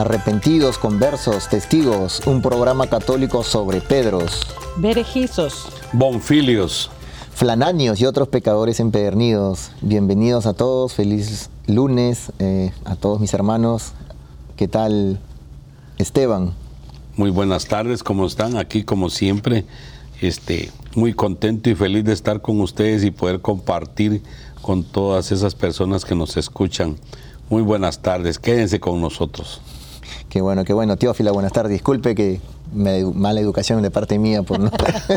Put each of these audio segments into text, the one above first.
Arrepentidos, conversos, testigos, un programa católico sobre Pedros, Berejizos. Bonfilios. flananios y otros pecadores empedernidos. Bienvenidos a todos, feliz lunes eh, a todos mis hermanos. ¿Qué tal, Esteban? Muy buenas tardes, ¿cómo están? Aquí como siempre, este, muy contento y feliz de estar con ustedes y poder compartir con todas esas personas que nos escuchan. Muy buenas tardes, quédense con nosotros. Qué bueno, qué bueno. Teófila, buenas tardes. Disculpe que me, mala educación de parte mía por no,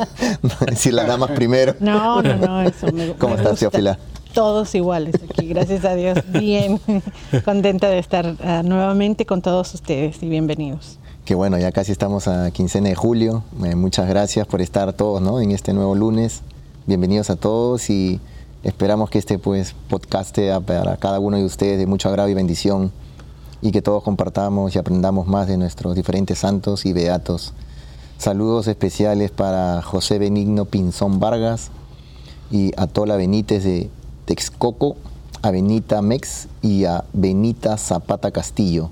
no decir las damas primero. No, no, no, eso me ¿Cómo me estás, gusta. Teófila? Todos iguales aquí, gracias a Dios. Bien, contenta de estar ah, nuevamente con todos ustedes y bienvenidos. Que bueno, ya casi estamos a quincena de julio. Eh, muchas gracias por estar todos ¿no? en este nuevo lunes. Bienvenidos a todos y esperamos que este pues, podcast sea para cada uno de ustedes de mucho agrado y bendición y que todos compartamos y aprendamos más de nuestros diferentes santos y beatos. Saludos especiales para José Benigno Pinzón Vargas y a Tola Benítez de Texcoco, a Benita Mex y a Benita Zapata Castillo.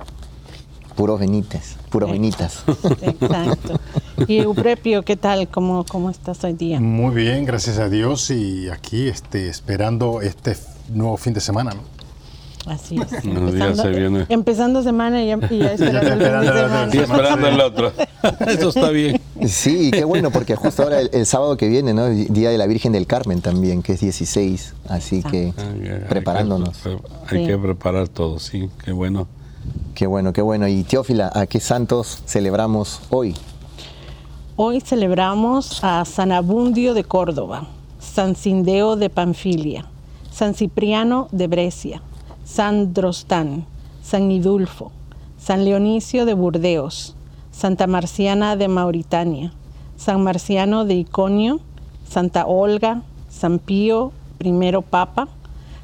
Puros Benítez, puros Benitas. Exacto. Y Euprepio, ¿qué tal? ¿Cómo, cómo estás hoy día? Muy bien, gracias a Dios y aquí este, esperando este nuevo fin de semana. ¿no? Así es. Unos días se viene. empezando semana y ya, y ya esperando el fin de esperando la semana. Y esperando el otro. Eso está bien. Sí, qué bueno, porque justo ahora el, el sábado que viene, ¿no? Día de la Virgen del Carmen también, que es 16, así que Hay preparándonos. Hay que, hay Sí. que preparar todo, sí, qué bueno. Qué bueno, qué bueno. Y Teófila, ¿a qué santos celebramos hoy? Hoy celebramos a San Abundio de Córdoba, San Cindeo de Panfilia, San Cipriano de Brescia, San Drostán, San Idulfo, San Leonicio de Burdeos, Santa Marciana de Mauritania, San Marciano de Iconio, Santa Olga, San Pío I Papa,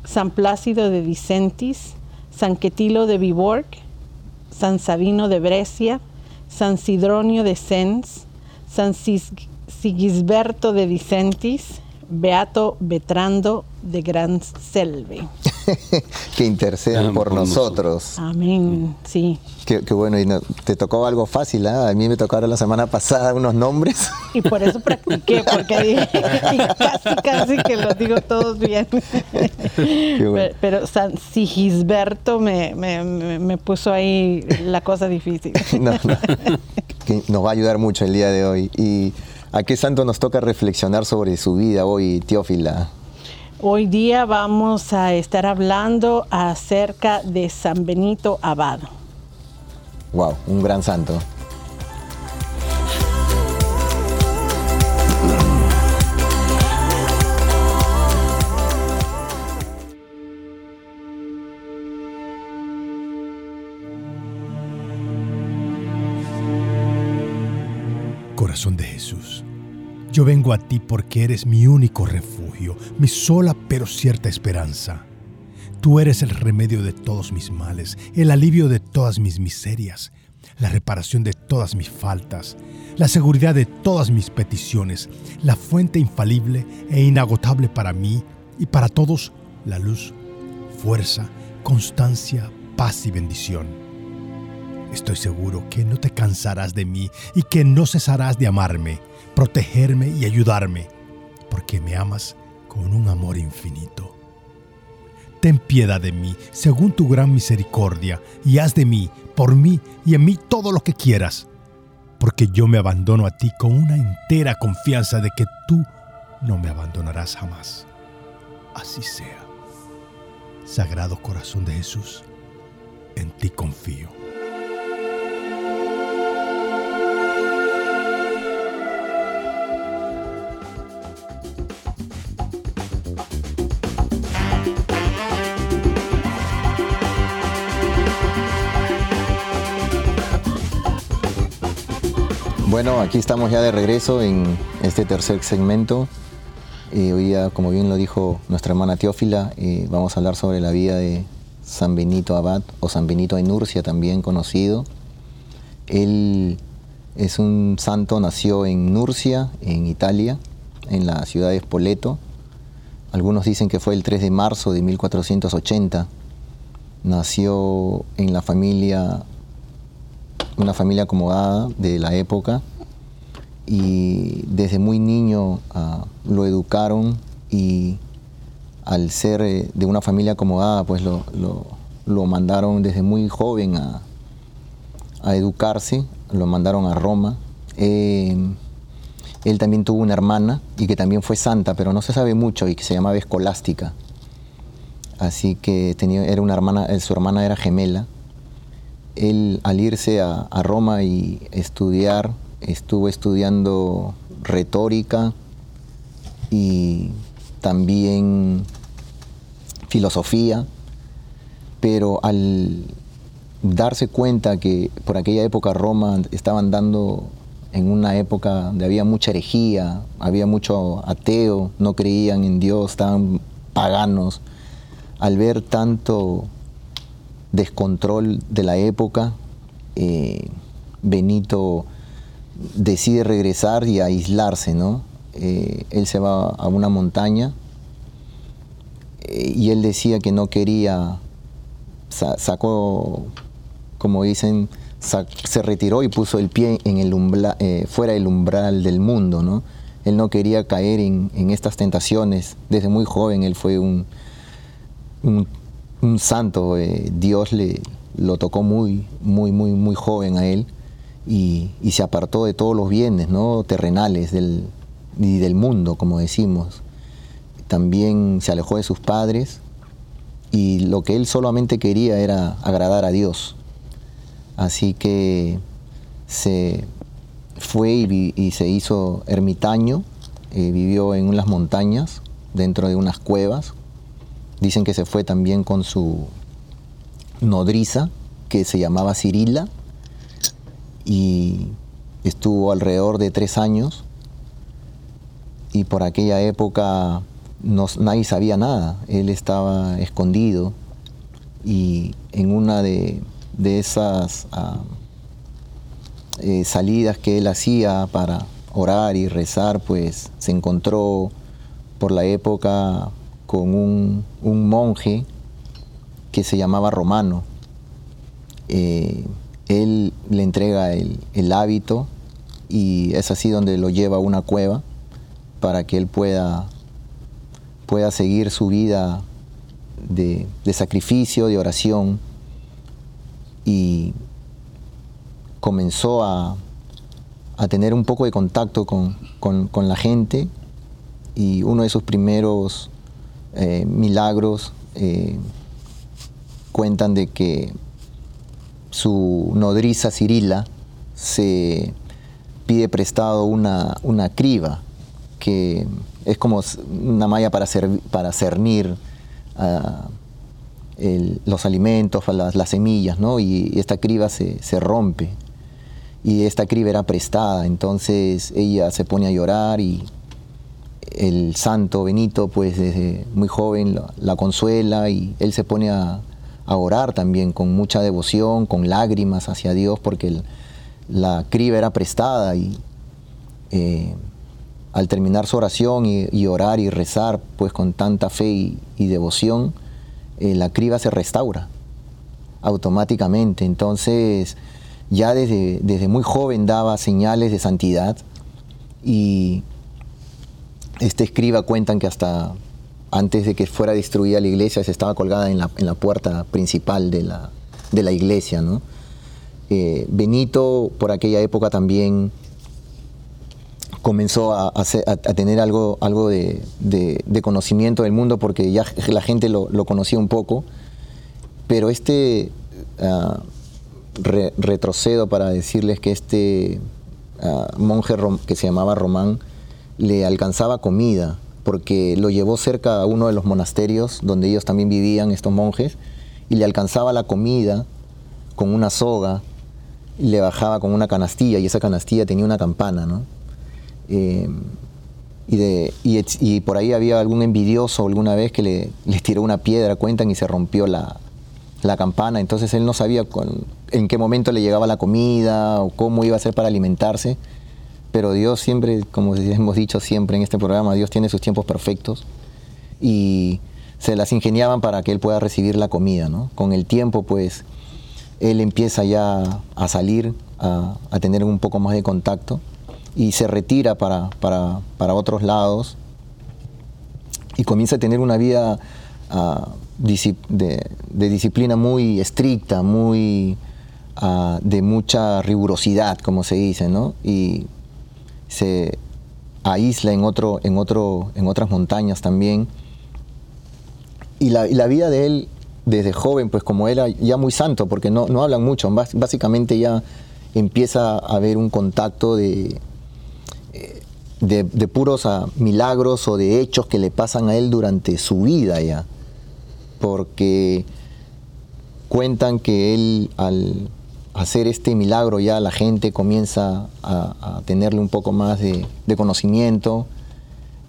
San Plácido de Dicentis, San Quetilo de Viborg, San Sabino de Brescia, San Sidronio de Sens, San Sigisberto de Dicentis, Beato Betrando de Gran Selve. que intercedan por, nosotros. Amén, sí. Qué, bueno, y te tocó algo fácil, ¿ah? A mí me tocaron la semana pasada unos nombres. Y por eso practiqué, porque dije, casi, casi que los digo todos bien. pero, San Sigisberto me, me, puso ahí la cosa difícil. nos va a ayudar mucho el día de hoy. ¿Y a qué santo nos toca reflexionar sobre su vida hoy, Teófila? Hoy día vamos a estar hablando acerca de San Benito Abad. Wow, un gran santo. Corazón de Jesús, yo vengo a ti porque eres mi único refugio, mi sola pero cierta esperanza. Tú eres el remedio de todos mis males, el alivio de todas mis miserias, la reparación de todas mis faltas, la seguridad de todas mis peticiones, la fuente infalible e inagotable para mí y para todos, la luz, fuerza, constancia, paz y bendición. Estoy seguro que no te cansarás de mí y que no cesarás de amarme, protegerme y ayudarme, porque me amas con un amor infinito ten piedad de mí, según tu gran misericordia, y haz de mí, por mí y en mí todo lo que quieras, porque yo me abandono a ti con una entera confianza de que tú no me abandonarás jamás. Así sea. Sagrado Corazón de Jesús, en ti confío. Bueno, aquí estamos ya de regreso en este tercer segmento. Eh, hoy día, como bien lo dijo nuestra hermana Teófila, eh, vamos a hablar sobre la vida de San Benito Abad o San Benito de Nurcia, también conocido. Él es un santo, nació en Nurcia, en Italia, en la ciudad de Spoleto. Algunos dicen que fue el 3 de marzo de 1480. Nació en la familia una familia acomodada de la época y desde muy niño ah, lo educaron y al ser eh, de una familia acomodada pues lo, mandaron desde muy joven a, educarse, lo mandaron a Roma. Em, él también tuvo una hermana y que también fue santa, pero no se sabe mucho y que se llamaba Escolástica. Así que tenía, era una hermana, su hermana era gemela él al irse a, Roma y estudiar, estuvo estudiando retórica y también filosofía, pero al darse cuenta que por aquella época Roma estaban dando en una época donde había mucha herejía, había mucho ateo, no creían en Dios, estaban paganos, al ver tanto descontrol de la época, eh, Benito decide regresar y aislarse, ¿no? Eh, él se va a una montaña eh, y él decía que no quería, sacó, como dicen, se retiró y puso el pie en el fuera del umbral del mundo, ¿no? Él no quería caer en, estas tentaciones. Desde muy joven él fue un un santo, eh, Dios le lo tocó muy, muy, muy, muy joven a él y, se apartó de todos los bienes ¿no? terrenales del, y del mundo, como decimos. También se alejó de sus padres y lo que él solamente quería era agradar a Dios. Así que se fue y, se hizo ermitaño, eh, vivió en unas montañas, dentro de unas cuevas, Dicen que se fue también con su nodriza, que se llamaba Cirila, y estuvo alrededor de tres años. Y por aquella época nadie sabía nada, él estaba escondido. Y en una de, esas ah, eh, salidas que él hacía para orar y rezar, pues se encontró por la época con un, monje que se llamaba Romano. Eh, él le entrega el, hábito y es así donde lo lleva a una cueva para que él pueda, pueda seguir su vida de, sacrificio, de oración y comenzó a, tener un poco de contacto con, la gente y uno de sus primeros eh, milagros eh, cuentan de que su nodriza Cirila se pide prestado una, una criba, que es como una malla para, para cernir ah, los alimentos, las, semillas, ¿no? y, esta criba se, se, rompe. Y esta criba era prestada, entonces ella se pone a llorar y el santo Benito, pues desde muy joven la consuela y él se pone a, orar también con mucha devoción, con lágrimas hacia Dios, porque la criba era prestada y eh, al terminar su oración y, orar y rezar, pues con tanta fe y, devoción, eh, la criba se restaura automáticamente. Entonces, ya desde, desde muy joven daba señales de santidad y este escriba cuentan que hasta antes de que fuera destruida la iglesia, se estaba colgada en la, puerta principal de la, de la iglesia. Eh, Benito, por aquella época también comenzó a, tener algo, algo de, conocimiento del mundo porque ya la gente lo, conocía un poco, pero este ah, retrocedo para decirles que este ah, monje que se llamaba Román le alcanzaba comida porque lo llevó cerca a uno de los monasterios donde ellos también vivían, estos monjes, y le alcanzaba la comida con una soga, y le bajaba con una canastilla, y esa canastilla tenía una campana, ¿no? Eh, y, de, y, por ahí había algún envidioso alguna vez que le, les tiró una piedra, cuentan, y se rompió la, la campana. Entonces él no sabía en qué momento le llegaba la comida o cómo iba a ser para alimentarse pero Dios siempre, como hemos dicho siempre en este programa, Dios tiene sus tiempos perfectos y se las ingeniaban para que él pueda recibir la comida, ¿no? Con el tiempo, pues, él empieza ya a salir, a, tener un poco más de contacto y se retira para, para, otros lados y comienza a tener una vida ah, de, disciplina muy estricta, muy ah, de mucha rigurosidad, como se dice, ¿no? Y se aísla en, otro, en, otro, en otras montañas también. Y la, vida de él desde joven, pues como era ya muy santo, porque no, no hablan mucho, básicamente ya empieza a haber un contacto de, eh, de, puros ah, milagros o de hechos que le pasan a él durante su vida ya. Porque cuentan que él al, hacer este milagro ya la gente comienza a, tenerle un poco más de, conocimiento,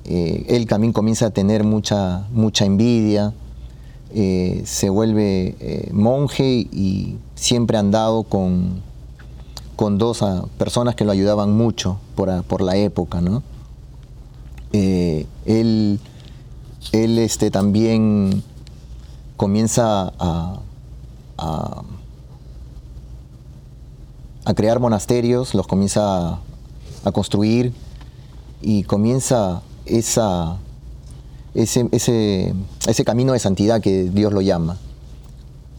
eh, él también comienza a tener mucha, mucha envidia, eh, se vuelve eh, monje y siempre ha andado con, con dos ah, personas que lo ayudaban mucho por, ah, la época. ¿no? él, él este, también comienza a a crear monasterios, los comienza a, construir y comienza esa, ese, ese, camino de santidad que Dios lo llama.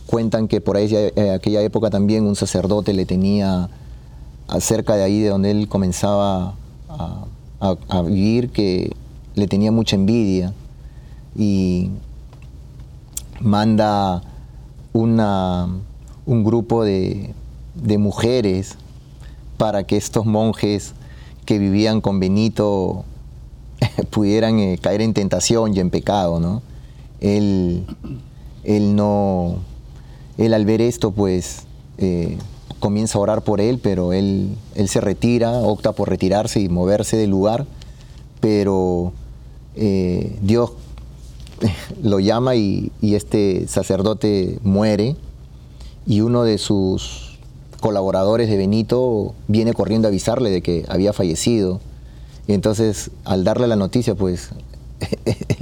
Cuentan que por ahí, en aquella época también un sacerdote le tenía cerca de ahí de donde él comenzaba a, vivir, que le tenía mucha envidia y manda una, un grupo de, de mujeres para que estos monjes que vivían con Benito pudieran eh, caer en tentación y en pecado, ¿no? Él, él no, él al ver esto, pues eh, comienza a orar por él, pero él, él se retira, opta por retirarse y moverse del lugar, pero eh, Dios lo llama y este sacerdote muere y uno de sus colaboradores de Benito viene corriendo a avisarle de que había fallecido. Y entonces, al darle la noticia, pues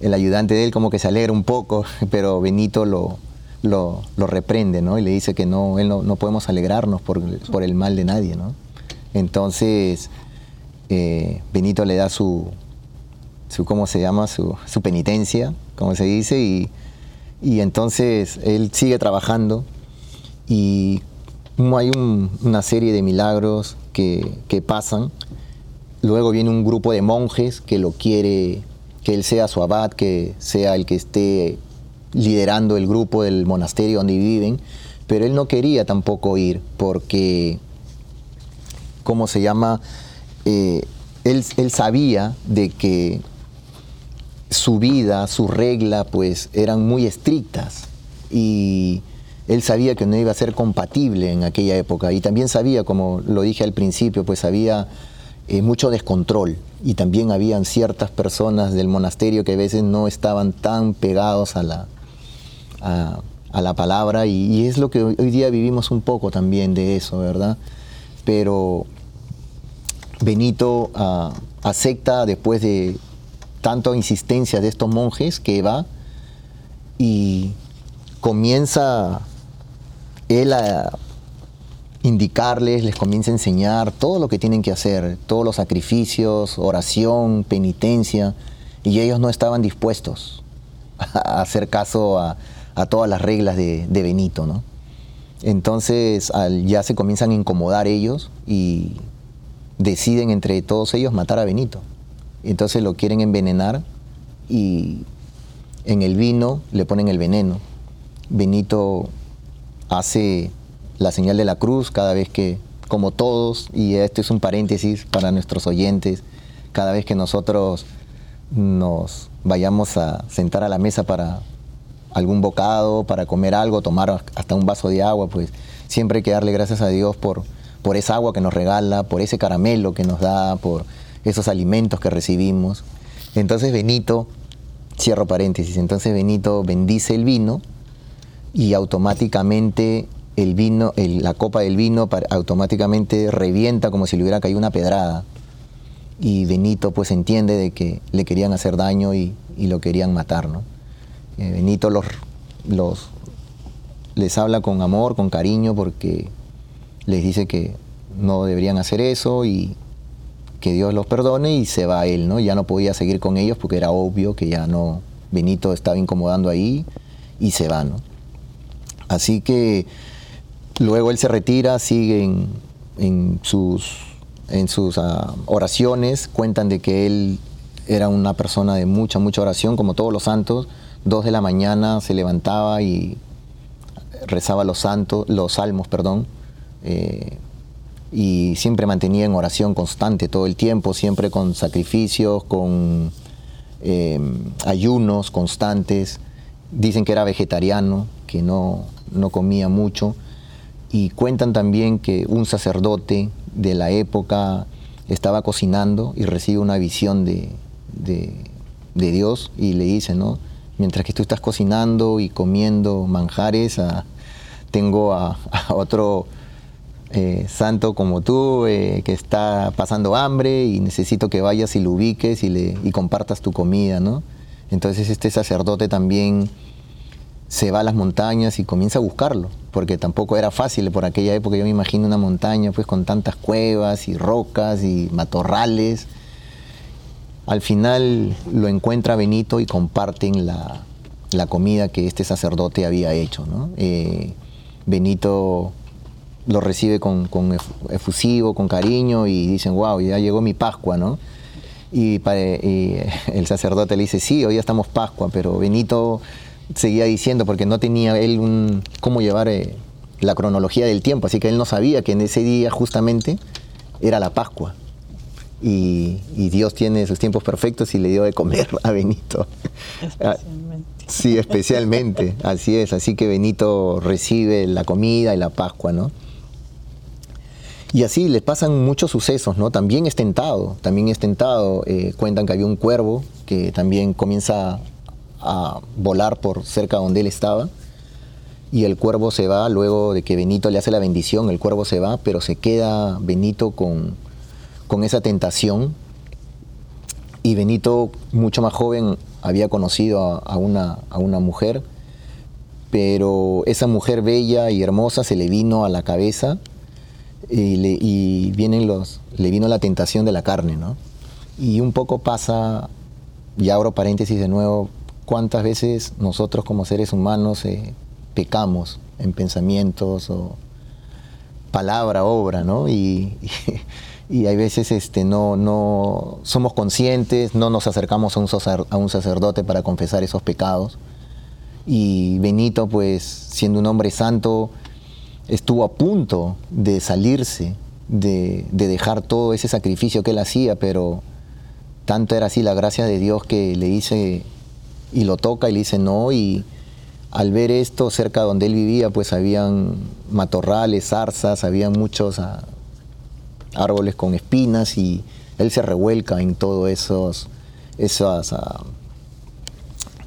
el ayudante de él como que se alegra un poco, pero Benito lo, lo, reprende, ¿no? Y le dice que no, él no, podemos alegrarnos por, por, el mal de nadie, ¿no? Entonces, eh, Benito le da su, su, ¿cómo se llama? Su, su penitencia, como se dice, y, y, entonces él sigue trabajando y hay una serie de milagros que, que pasan. Luego viene un grupo de monjes que lo quiere, que él sea su abad, que sea el que esté liderando el grupo del monasterio donde viven, pero él no quería tampoco ir porque, ¿cómo se llama? Eh, él, él, sabía de que su vida, su regla, pues eran muy estrictas y él sabía que no iba a ser compatible en aquella época y también sabía, como lo dije al principio, pues había eh, mucho descontrol y también habían ciertas personas del monasterio que a veces no estaban tan pegados a la, a, la palabra y, es lo que hoy, día vivimos un poco también de eso, ¿verdad? Pero Benito ah, acepta después de tanta insistencia de estos monjes que va y comienza él a indicarles, les comienza a enseñar todo lo que tienen que hacer, todos los sacrificios, oración, penitencia, y ellos no estaban dispuestos a hacer caso a, todas las reglas de, Benito, ¿no? Entonces ya se comienzan a incomodar ellos y deciden entre todos ellos matar a Benito. Entonces lo quieren envenenar y en el vino le ponen el veneno. Benito hace la señal de la cruz cada vez que, como todos, y esto es un paréntesis para nuestros oyentes, cada vez que nosotros nos vayamos a sentar a la mesa para algún bocado, para comer algo, tomar hasta un vaso de agua, pues siempre hay que darle gracias a Dios por, por esa agua que nos regala, por ese caramelo que nos da, por esos alimentos que recibimos. Entonces Benito, cierro paréntesis, entonces Benito bendice el vino y automáticamente el vino, la copa del vino automáticamente revienta como si le hubiera caído una pedrada. Y Benito pues entiende de que le querían hacer daño y, lo querían matar, ¿no? Eh, Benito los, los, les habla con amor, con cariño, porque les dice que no deberían hacer eso y que Dios los perdone y se va él, ¿no? Ya no podía seguir con ellos porque era obvio que ya no, Benito estaba incomodando ahí y se va, ¿no? Así que luego él se retira, sigue en, sus, en sus ah, oraciones, cuentan de que él era una persona de mucha, mucha oración, como todos los santos, dos de la mañana se levantaba y rezaba los santos, los salmos, perdón, eh, y siempre mantenía en oración constante todo el tiempo, siempre con sacrificios, con em, ayunos constantes. Dicen que era vegetariano, que no, no comía mucho. Y cuentan también que un sacerdote de la época estaba cocinando y recibe una visión de, de, Dios y le dice, ¿no? mientras que tú estás cocinando y comiendo manjares, tengo a, otro eh, santo como tú eh, que está pasando hambre y necesito que vayas y lo ubiques y, y compartas tu comida, ¿no? Entonces este sacerdote también se va a las montañas y comienza a buscarlo, porque tampoco era fácil por aquella época, yo me imagino una montaña pues con tantas cuevas y rocas y matorrales, al final lo encuentra Benito y comparten la, comida que este sacerdote había hecho. Eh, Benito lo recibe con, efusivo, con cariño y dicen, wow, ya llegó mi Pascua, ¿no? Y, el sacerdote le dice, sí, hoy ya estamos Pascua, pero Benito seguía diciendo, porque no tenía él un, cómo llevar eh, la cronología del tiempo, así que él no sabía que en ese día justamente era la Pascua y, Dios tiene sus tiempos perfectos y le dio de comer a Benito. Especialmente. sí, especialmente, así es. Así que Benito recibe la comida y la Pascua, ¿no? Y así le pasan muchos sucesos, ¿no? También es tentado, también es tentado. Eh, cuentan que había un cuervo que también comienza a volar por cerca donde él estaba. Y el cuervo se va, luego de que Benito le hace la bendición, el cuervo se va, pero se queda Benito con, con esa tentación. Y Benito, mucho más joven, había conocido a, una, a una mujer, pero esa mujer bella y hermosa se le vino a la cabeza y, le, y vienen los, le vino la tentación de la carne, ¿no? Y un poco pasa, y abro paréntesis de nuevo, cuántas veces nosotros como seres humanos eh, pecamos en pensamientos o palabra, obra, ¿no? Y, y, hay veces este, no, no somos conscientes, no nos acercamos a un, sacerdote para confesar esos pecados. Y Benito, pues siendo un hombre santo, estuvo a punto de salirse, de, de dejar todo ese sacrificio que él hacía, pero tanto era así la gracia de Dios que le dice y lo toca y le dice no y al ver esto cerca donde él vivía pues habían matorrales, zarzas, habían muchos ah, árboles con espinas y él se revuelca en todos esos esas, ah,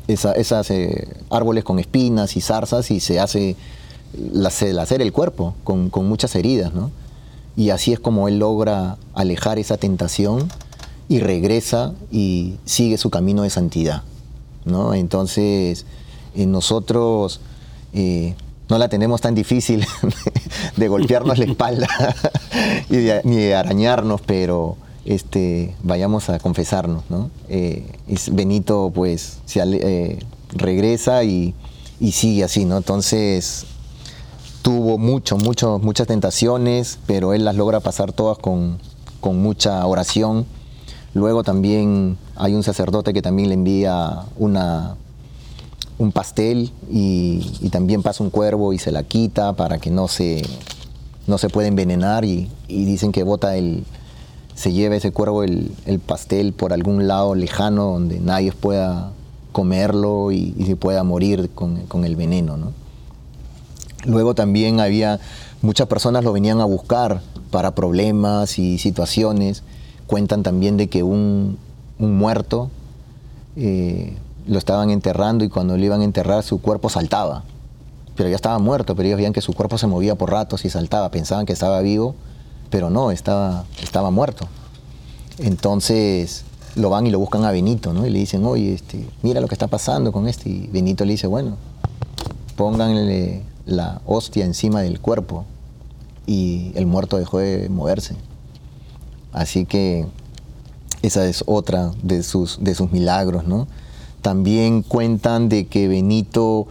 esas eh, árboles con espinas y zarzas y se hace hacer el cuerpo con, con muchas heridas, ¿no? Y así es como él logra alejar esa tentación y regresa y sigue su camino de santidad. ¿No? Entonces, eh, nosotros eh, no la tenemos tan difícil de golpearnos la espalda ni de arañarnos, pero este, vayamos a confesarnos. ¿no? Eh, Benito pues regresa y, sigue así, ¿no? Entonces tuvo mucho, mucho, muchas tentaciones, pero él las logra pasar todas con, con mucha oración Luego también hay un sacerdote que también le envía una, un pastel y, también pasa un cuervo y se la quita para que no se, no se pueda envenenar y, dicen que bota el, se lleva ese cuervo el, pastel por algún lado lejano donde nadie pueda comerlo y, se pueda morir con, el veneno. Luego también había, muchas personas lo venían a buscar para problemas y situaciones Cuentan también de que un, muerto eh, lo estaban enterrando y cuando lo iban a enterrar su cuerpo saltaba. Pero ya estaba muerto, pero ellos veían que su cuerpo se movía por ratos y saltaba. Pensaban que estaba vivo, pero no, estaba, estaba muerto. Entonces lo van y lo buscan a Benito, ¿no? Y le dicen, oye, este, mira lo que está pasando con este. Y Benito le dice, bueno, pónganle la hostia encima del cuerpo. Y el muerto dejó de moverse. Así que esa es otra de sus, de sus milagros, ¿no? También cuentan de que Benito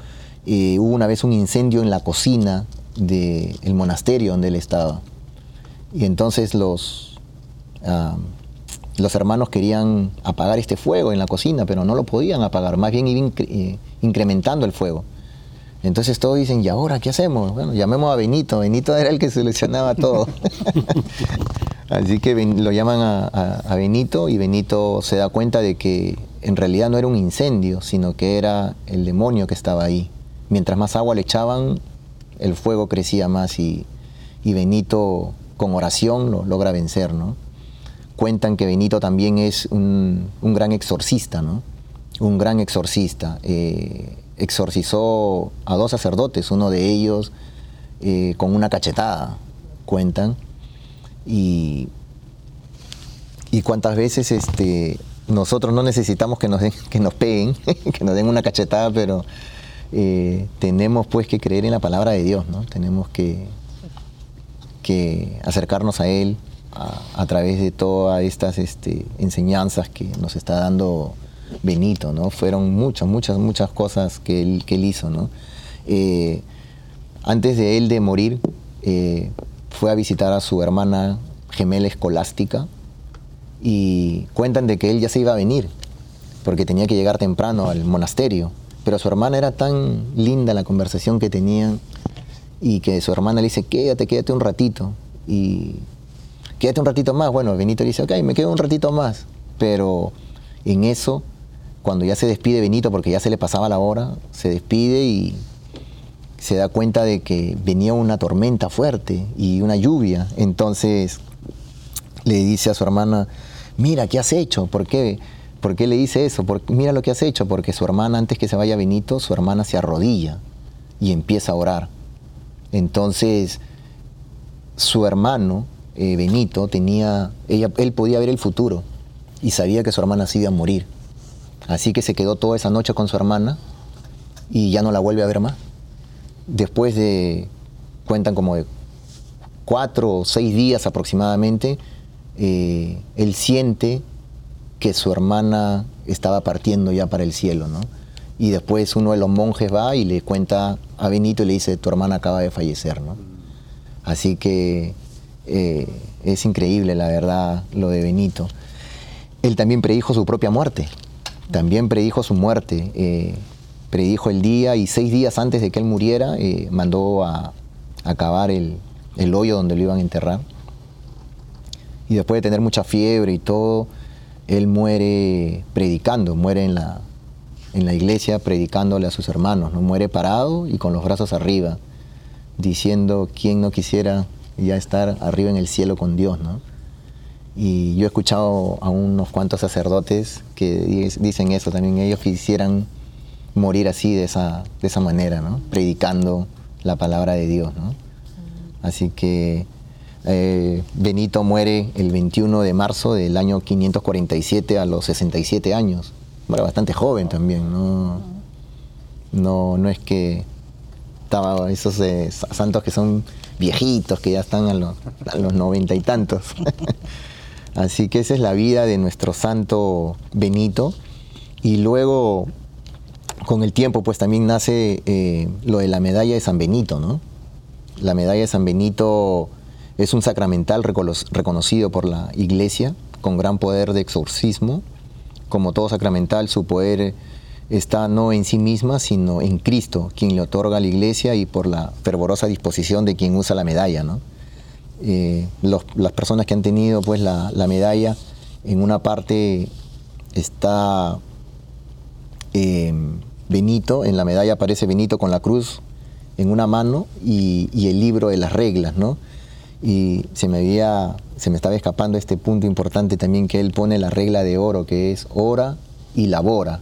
eh, hubo una vez un incendio en la cocina del monasterio donde él estaba. Y entonces los, ah, los hermanos querían apagar este fuego en la cocina, pero no lo podían apagar, más bien iban eh, incrementando el fuego. Entonces todos dicen, ¿y ahora qué hacemos? Bueno, llamemos a Benito. Benito era el que solucionaba todo. Así que lo llaman a, Benito y Benito se da cuenta de que en realidad no era un incendio, sino que era el demonio que estaba ahí. Mientras más agua le echaban, el fuego crecía más y, Benito con oración lo logra vencer. ¿no? Cuentan que Benito también es un, gran exorcista, ¿no? un gran exorcista. Eh, exorcizó a dos sacerdotes, uno de ellos eh, con una cachetada, cuentan y, y cuántas veces este, nosotros no necesitamos que nos, que nos peguen, que nos den una cachetada, pero eh, tenemos pues que creer en la palabra de Dios, ¿no? Tenemos que, que acercarnos a Él a, través de todas estas este, enseñanzas que nos está dando Benito, ¿no? Fueron muchas, muchas, muchas cosas que él, que él hizo, ¿no? Eh, antes de él de morir, eh, fue a visitar a su hermana gemela escolástica y cuentan de que él ya se iba a venir porque tenía que llegar temprano al monasterio. Pero su hermana era tan linda la conversación que tenían y que su hermana le dice, quédate, quédate un ratito. Y quédate un ratito más. Bueno, Benito dice, ok, me quedo un ratito más. Pero en eso, cuando ya se despide Benito, porque ya se le pasaba la hora, se despide y se da cuenta de que venía una tormenta fuerte y una lluvia. Entonces le dice a su hermana, mira, ¿qué has hecho? ¿Por qué? ¿Por qué le dice eso? mira lo que has hecho, porque su hermana, antes que se vaya Benito, su hermana se arrodilla y empieza a orar. Entonces, su hermano, eh, Benito, tenía, él podía ver el futuro y sabía que su hermana se iba a morir. Así que se quedó toda esa noche con su hermana y ya no la vuelve a ver más. Después de, cuentan como de cuatro o seis días aproximadamente, eh, él siente que su hermana estaba partiendo ya para el cielo, ¿no? Y después uno de los monjes va y le cuenta a Benito y le dice, tu hermana acaba de fallecer, ¿no? Así que eh, es increíble, la verdad, lo de Benito. Él también predijo su propia muerte, también predijo su muerte, eh, predijo el día y seis días antes de que él muriera eh, mandó a, acabar el, el, hoyo donde lo iban a enterrar. Y después de tener mucha fiebre y todo, él muere predicando, muere en la, en la iglesia predicándole a sus hermanos, ¿no? muere parado y con los brazos arriba, diciendo quién no quisiera ya estar arriba en el cielo con Dios, ¿no? Y yo he escuchado a unos cuantos sacerdotes que dicen eso también, ellos quisieran morir así, de esa, de esa manera, ¿no? Predicando la palabra de Dios, ¿no? Así que eh, Benito muere el 21 de marzo del año 547 a los 67 años. Muere bastante joven también, ¿no? No, no es que estaba esos eh, santos que son viejitos, que ya están a los, noventa y tantos. Así que esa es la vida de nuestro santo Benito. Y luego, con el tiempo, pues también nace eh, lo de la medalla de San Benito, ¿no? La medalla de San Benito es un sacramental reconocido por la Iglesia con gran poder de exorcismo. Como todo sacramental, su poder está no en sí misma, sino en Cristo, quien le otorga a la iglesia y por la fervorosa disposición de quien usa la medalla. ¿no? Eh, las personas que han tenido pues, la, medalla, en una parte está em, Benito, en la medalla aparece Benito con la cruz en una mano y, el libro de las reglas, ¿no? Y se me había, se me estaba escapando este punto importante también que él pone la regla de oro, que es ora y labora.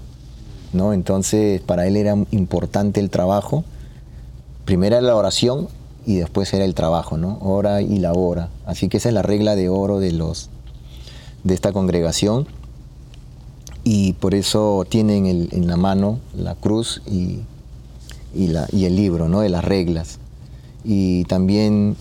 ¿no? Entonces, para él era importante el trabajo. Primero era la oración y después era el trabajo, ¿no? Ora y labora. Así que esa es la regla de oro de, los, de esta congregación. Y por eso tienen en la mano la cruz y, el libro, ¿no? De las reglas. Y también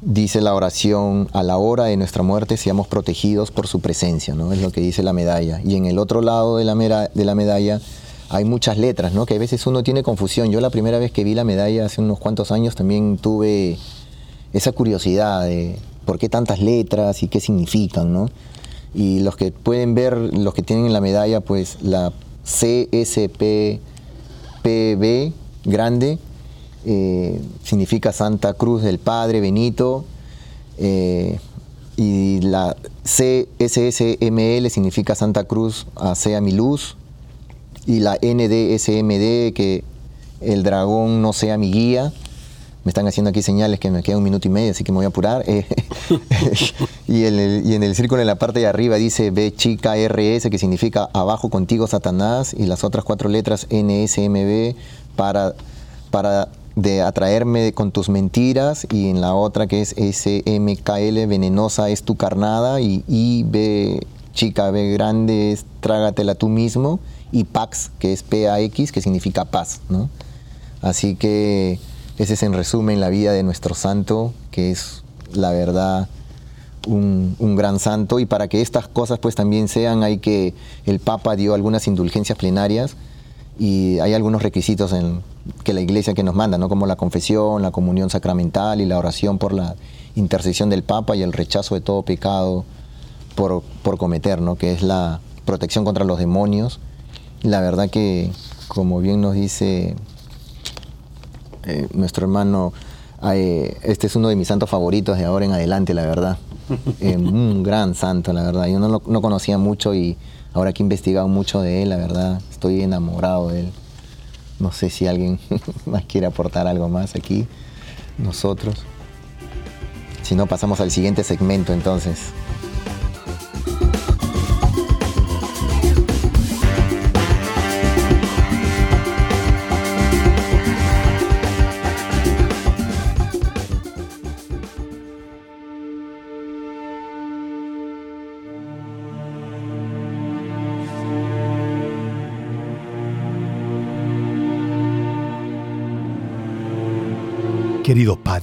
dice la oración, a la hora de nuestra muerte seamos protegidos por su presencia, ¿no? Es lo que dice la medalla. Y en el otro lado de la, de la medalla hay muchas letras, ¿no? Que a veces uno tiene confusión. Yo la primera vez que vi la medalla hace unos cuantos años también tuve esa curiosidad de por qué tantas letras y qué significan, ¿no? Y los que pueden ver, los que tienen la medalla, pues la CSPPB grande, eh, significa Santa Cruz del Padre Benito, eh, y la CSSML significa Santa Cruz sea mi luz, y la NDSMD que el dragón no sea mi guía. Me están haciendo aquí señales que me queda un minuto y medio, así que me voy a apurar. Eh, y, en el, círculo en la parte de arriba dice B chica RS, que significa abajo contigo Satanás, y las otras cuatro letras NSMB para, para de atraerme con tus mentiras y en la otra que es SMKL, venenosa es tu carnada y IB chica B grande es trágatela tú mismo y Pax que es PAX que significa paz, ¿no? Así que ese es en resumen la vida de nuestro santo que es la verdad un, gran santo y para que estas cosas pues también sean hay que el Papa dio algunas indulgencias plenarias y hay algunos requisitos en, que la iglesia que nos manda, ¿no? como la confesión, la comunión sacramental y la oración por la intercesión del Papa y el rechazo de todo pecado por, por cometer, ¿no? que es la protección contra los demonios. La verdad que, como bien nos dice eh, nuestro hermano, eh, este es uno de mis santos favoritos de ahora en adelante, la verdad. Eh, un gran santo, la verdad. Yo no, no conocía mucho y ahora que he investigado mucho de él, la verdad, estoy enamorado de él. No sé si alguien más quiere aportar algo más aquí. Nosotros. Si no, pasamos al siguiente segmento entonces.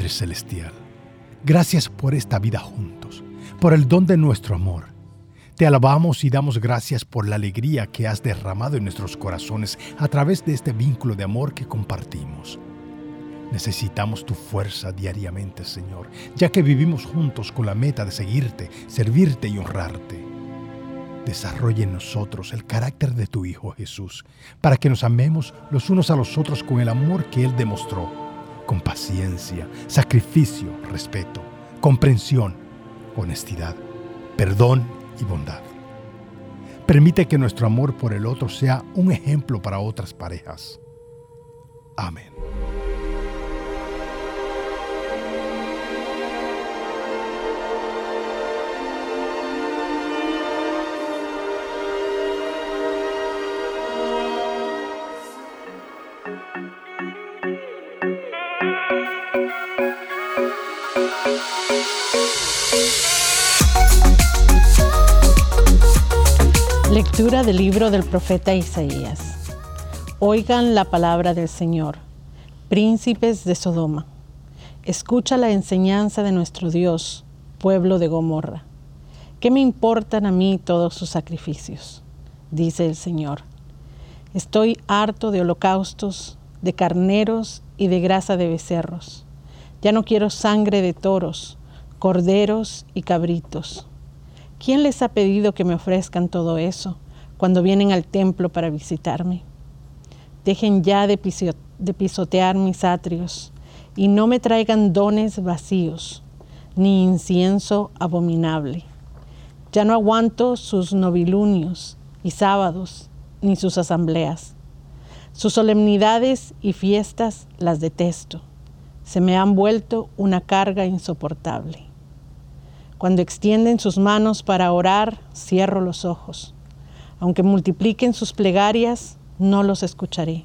Padre Celestial, gracias por esta vida juntos, por el don de nuestro amor. Te alabamos y damos gracias por la alegría que has derramado en nuestros corazones a través de este vínculo de amor que compartimos. Necesitamos tu fuerza diariamente, Señor, ya que vivimos juntos con la meta de seguirte, servirte y honrarte. Desarrolla en nosotros el carácter de tu Hijo Jesús, para que nos amemos los unos a los otros con el amor que Él demostró con paciencia, sacrificio, respeto, comprensión, honestidad, perdón y bondad. Permite que nuestro amor por el otro sea un ejemplo para otras parejas. Amén. Lectura del libro del profeta Isaías. Oigan la palabra del Señor, príncipes de Sodoma. Escucha la enseñanza de nuestro Dios, pueblo de Gomorra. ¿Qué me importan a mí todos sus sacrificios? Dice el Señor. Estoy harto de holocaustos, de carneros y de grasa de becerros. Ya no quiero sangre de toros, corderos y cabritos ¿Quién les ha pedido que me ofrezcan todo eso cuando vienen al templo para visitarme? Dejen ya de, pisotear mis atrios y no me traigan dones vacíos, ni incienso abominable. Ya no aguanto sus novilunios y sábados, ni sus asambleas. Sus solemnidades y fiestas las detesto. Se me han vuelto una carga insoportable. Cuando extienden sus manos para orar, cierro los ojos. Aunque multipliquen sus plegarias, no los escucharé.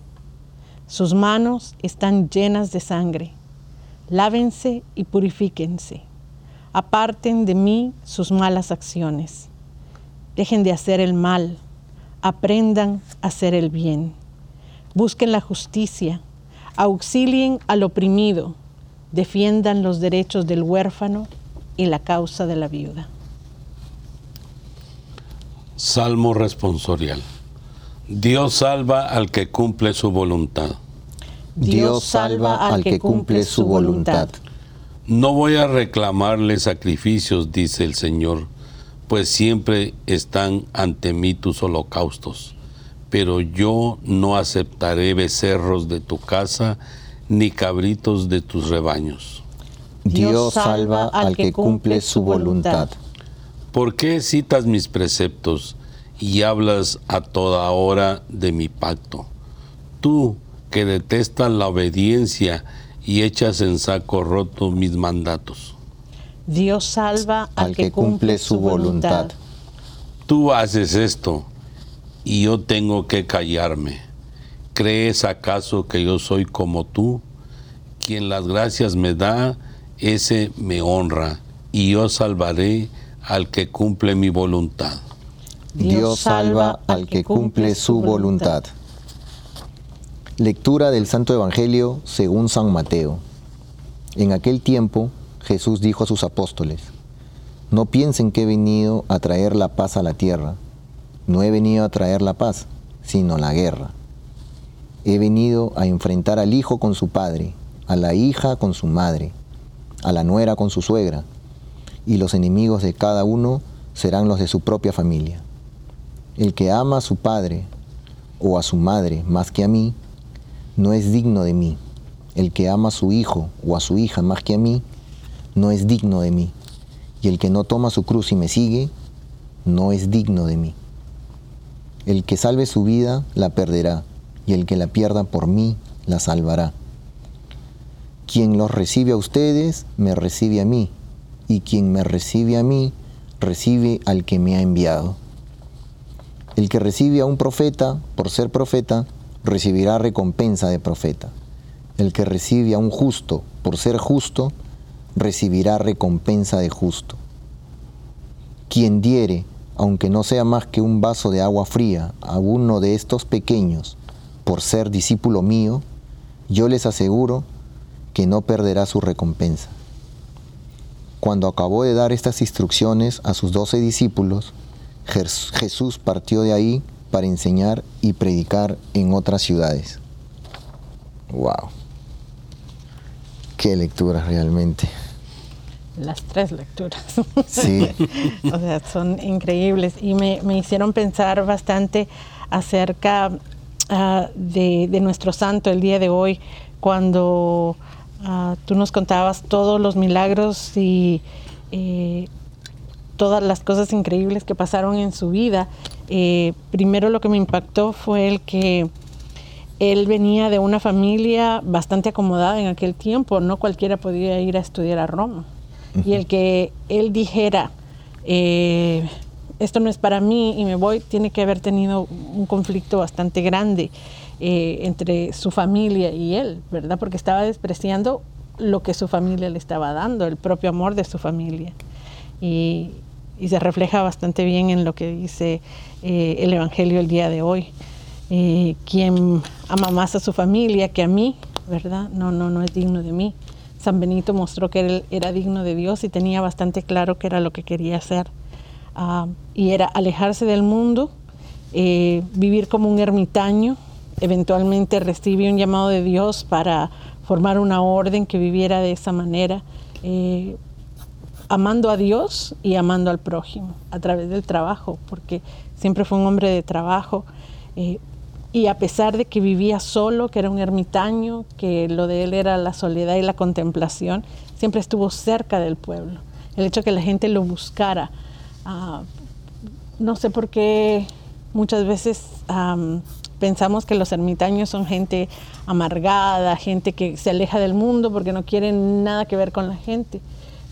Sus manos están llenas de sangre. Lávense y purifíquense. Aparten de mí sus malas acciones. Dejen de hacer el mal. Aprendan a hacer el bien. Busquen la justicia. Auxilien al oprimido. Defiendan los derechos del huérfano y la causa de la viuda. Salmo responsorial. Dios salva al que cumple su voluntad. Dios salva al que cumple su voluntad. No voy a reclamarle sacrificios, dice el Señor, pues siempre están ante mí tus holocaustos. Pero yo no aceptaré becerros de tu casa, ni cabritos de tus rebaños. Dios salva al que cumple su voluntad. ¿Por qué citas mis preceptos y hablas a toda hora de mi pacto? Tú que detestas la obediencia y echas en saco roto mis mandatos. Dios salva al, que, cumple su voluntad. Tú haces esto y yo tengo que callarme. ¿Crees acaso que yo soy como tú, quien las gracias me da ese me honra, y yo salvaré al que cumple mi voluntad. Dios salva al que cumple su voluntad. Lectura del Santo Evangelio según San Mateo. En aquel tiempo Jesús dijo a sus apóstoles, no piensen que he venido a traer la paz a la tierra. No he venido a traer la paz, sino la guerra. He venido a enfrentar al hijo con su padre, a la hija con su madre a la nuera con su suegra, y los enemigos de cada uno serán los de su propia familia. El que ama a su padre o a su madre más que a mí, no es digno de mí. El que ama a su hijo o a su hija más que a mí, no es digno de mí. Y el que no toma su cruz y me sigue, no es digno de mí. El que salve su vida, la perderá, y el que la pierda por mí, la salvará. Quien los recibe a ustedes, me recibe a mí, y quien me recibe a mí, recibe al que me ha enviado. El que recibe a un profeta, por ser profeta, recibirá recompensa de profeta. El que recibe a un justo, por ser justo, recibirá recompensa de justo. Quien diere, aunque no sea más que un vaso de agua fría, a uno de estos pequeños, por ser discípulo mío, yo les aseguro que no perderá su recompensa. Cuando acabó de dar estas instrucciones a sus doce discípulos, Jesús partió de ahí para enseñar y predicar en otras ciudades. ¡Wow! ¡Qué lectura realmente! Las tres lecturas. Sí. o sea, son increíbles y me, hicieron pensar bastante acerca ah, de, nuestro santo el día de hoy, cuando ah, tú nos contabas todos los milagros y eh, todas las cosas increíbles que pasaron en su vida. Eh, primero lo que me impactó fue el que él venía de una familia bastante acomodada en aquel tiempo, no cualquiera podía ir a estudiar a Roma. Y el que él dijera, eh, esto no es para mí y me voy, tiene que haber tenido un conflicto bastante grande eh, entre su familia y él, ¿verdad? Porque estaba despreciando lo que su familia le estaba dando, el propio amor de su familia. Y, y se refleja bastante bien en lo que dice eh, el Evangelio el día de hoy. Eh, quien ama más a su familia que a mí, ¿verdad? No, no, no es digno de mí. San Benito mostró que él era digno de Dios y tenía bastante claro que era lo que quería hacer. Ah, y era alejarse del mundo, eh, vivir como un ermitaño, eventualmente recibe un llamado de Dios para formar una orden que viviera de esa manera, amando a Dios y amando al prójimo a través del trabajo, porque siempre fue un hombre de trabajo. Eh, y a pesar de que vivía solo, que era un ermitaño, que lo de él era la soledad y la contemplación, siempre estuvo cerca del pueblo. El hecho de que la gente lo buscara, ah, no sé por qué muchas veces pensamos que los ermitaños son gente amargada, gente que se aleja del mundo porque no quieren nada que ver con la gente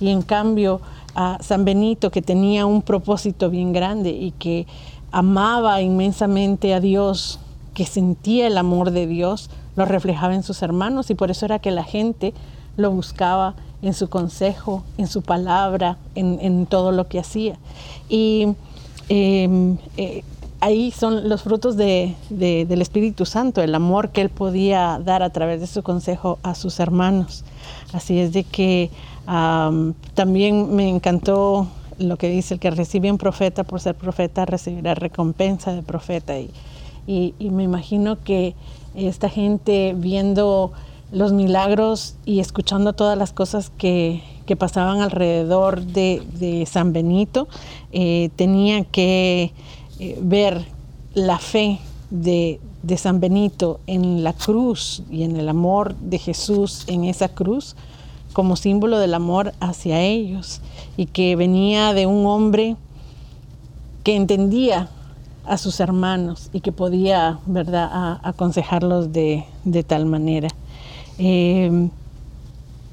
y en cambio a San Benito, que tenía un propósito bien grande y que amaba inmensamente a Dios, que sentía el amor de Dios, lo reflejaba en sus hermanos y por eso era que la gente lo buscaba en su consejo, en su palabra, en, todo lo que hacía. Y em, eh, ahí son los frutos del Espíritu Santo, el amor que él podía dar a través de su consejo a sus hermanos. Así es de que también me encantó lo que dice, el que recibe un profeta por ser profeta recibirá recompensa de profeta. Y, me imagino que esta gente viendo los milagros y escuchando todas las cosas que, pasaban alrededor de, San Benito, eh, tenía que eh, ver la fe de, San Benito en la cruz y en el amor de Jesús en esa cruz como símbolo del amor hacia ellos y que venía de un hombre que entendía a sus hermanos y que podía, ¿verdad?, aconsejarlos de, tal manera. Eh,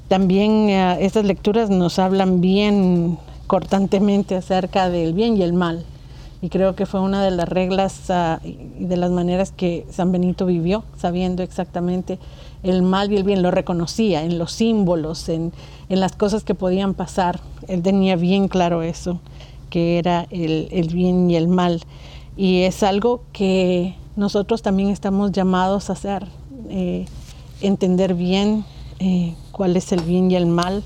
también eh, estas lecturas nos hablan bien cortantemente acerca del bien y el mal. Y creo que fue una de las reglas ah, y de las maneras que San Benito vivió, sabiendo exactamente el mal y el bien, lo reconocía en los símbolos, en, las cosas que podían pasar. Él tenía bien claro eso, que era el, bien y el mal. Y es algo que nosotros también estamos llamados a hacer, eh, entender bien eh, cuál es el bien y el mal.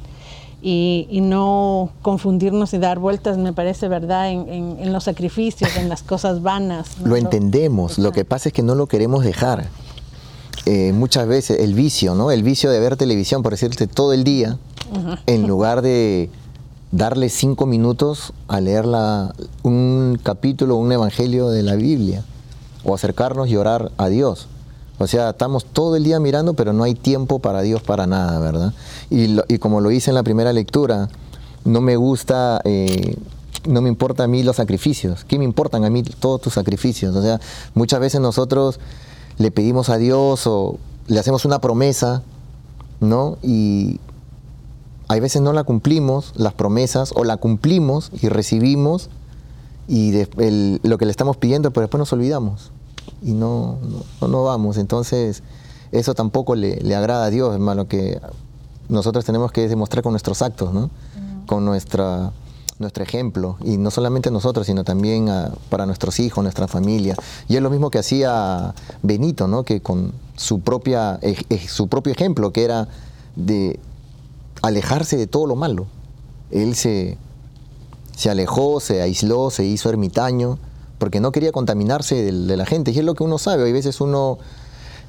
Y, no confundirnos y dar vueltas, me parece, ¿verdad?, en, los sacrificios, en las cosas vanas. Lo entendemos, lo que pasa es que no lo queremos dejar. Eh, muchas veces el vicio, ¿no? El vicio de ver televisión, por decirte, todo el día, en lugar de darle cinco minutos a leer un capítulo, un evangelio de la Biblia, o acercarnos y orar a Dios. O sea, estamos todo el día mirando, pero no hay tiempo para Dios para nada, ¿verdad? Y, como lo hice en la primera lectura, no me gusta, eh, no me importa a mí los sacrificios. ¿Qué me importan a mí todos tus sacrificios? O sea, muchas veces nosotros le pedimos a Dios o le hacemos una promesa, ¿no? Y hay veces no la cumplimos, las promesas, o la cumplimos y recibimos y lo que le estamos pidiendo, pero después nos olvidamos y no, no, vamos. Entonces, eso tampoco le, le, agrada a Dios, hermano, que nosotros tenemos que demostrar con nuestros actos, ¿no? Con nuestra nuestro ejemplo, y no solamente nosotros, sino también para nuestros hijos, nuestra familia. Y es lo mismo que hacía Benito, ¿no? que con su, propia, su propio ejemplo, que era de alejarse de todo lo malo. Él se, se alejó, se aisló, se hizo ermitaño, porque no quería contaminarse de, la gente. Y es lo que uno sabe. Hay veces uno